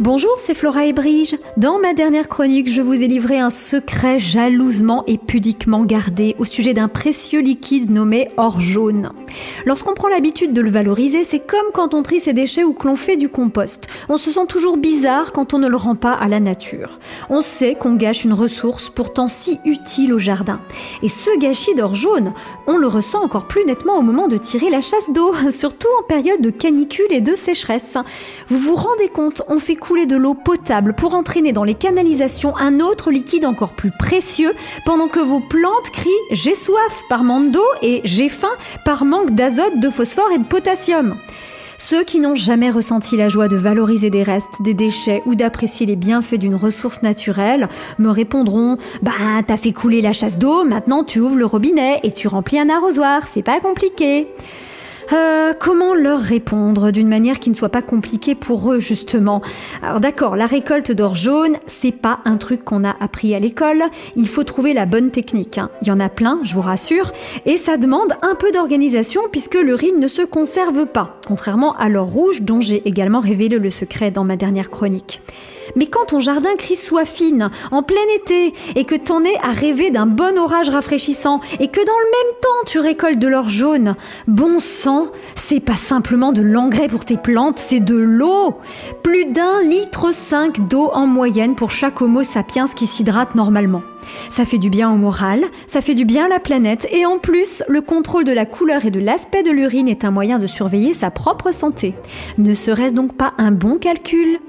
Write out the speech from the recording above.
Bonjour, c'est Flora et Brige. Dans ma dernière chronique, je vous ai livré un secret jalousement et pudiquement gardé au sujet d'un précieux liquide nommé or jaune. Lorsqu'on prend l'habitude de le valoriser, c'est comme quand on trie ses déchets ou que l'on fait du compost. On se sent toujours bizarre quand on ne le rend pas à la nature. On sait qu'on gâche une ressource pourtant si utile au jardin. Et ce gâchis d'or jaune, on le ressent encore plus nettement au moment de tirer la chasse d'eau, surtout en période de canicule et de sécheresse. Vous vous rendez compte, on fait de l'eau potable pour entraîner dans les canalisations un autre liquide encore plus précieux pendant que vos plantes crient j'ai soif par manque d'eau et j'ai faim par manque d'azote, de phosphore et de potassium. Ceux qui n'ont jamais ressenti la joie de valoriser des restes, des déchets ou d'apprécier les bienfaits d'une ressource naturelle me répondront Bah, t'as fait couler la chasse d'eau, maintenant tu ouvres le robinet et tu remplis un arrosoir, c'est pas compliqué. Euh, comment leur répondre d'une manière qui ne soit pas compliquée pour eux justement? Alors d'accord, la récolte d'or jaune, c'est pas un truc qu'on a appris à l'école. Il faut trouver la bonne technique. Hein. Il y en a plein, je vous rassure, et ça demande un peu d'organisation puisque l'urine ne se conserve pas, contrairement à l'or rouge dont j'ai également révélé le secret dans ma dernière chronique. Mais quand ton jardin crie soit fine, en plein été, et que ton nez a rêvé d'un bon orage rafraîchissant, et que dans le même temps tu récoltes de l'or jaune, bon sang, c'est pas simplement de l'engrais pour tes plantes, c'est de l'eau Plus d'un litre cinq d'eau en moyenne pour chaque homo sapiens qui s'hydrate normalement. Ça fait du bien au moral, ça fait du bien à la planète, et en plus, le contrôle de la couleur et de l'aspect de l'urine est un moyen de surveiller sa propre santé. Ne serait-ce donc pas un bon calcul?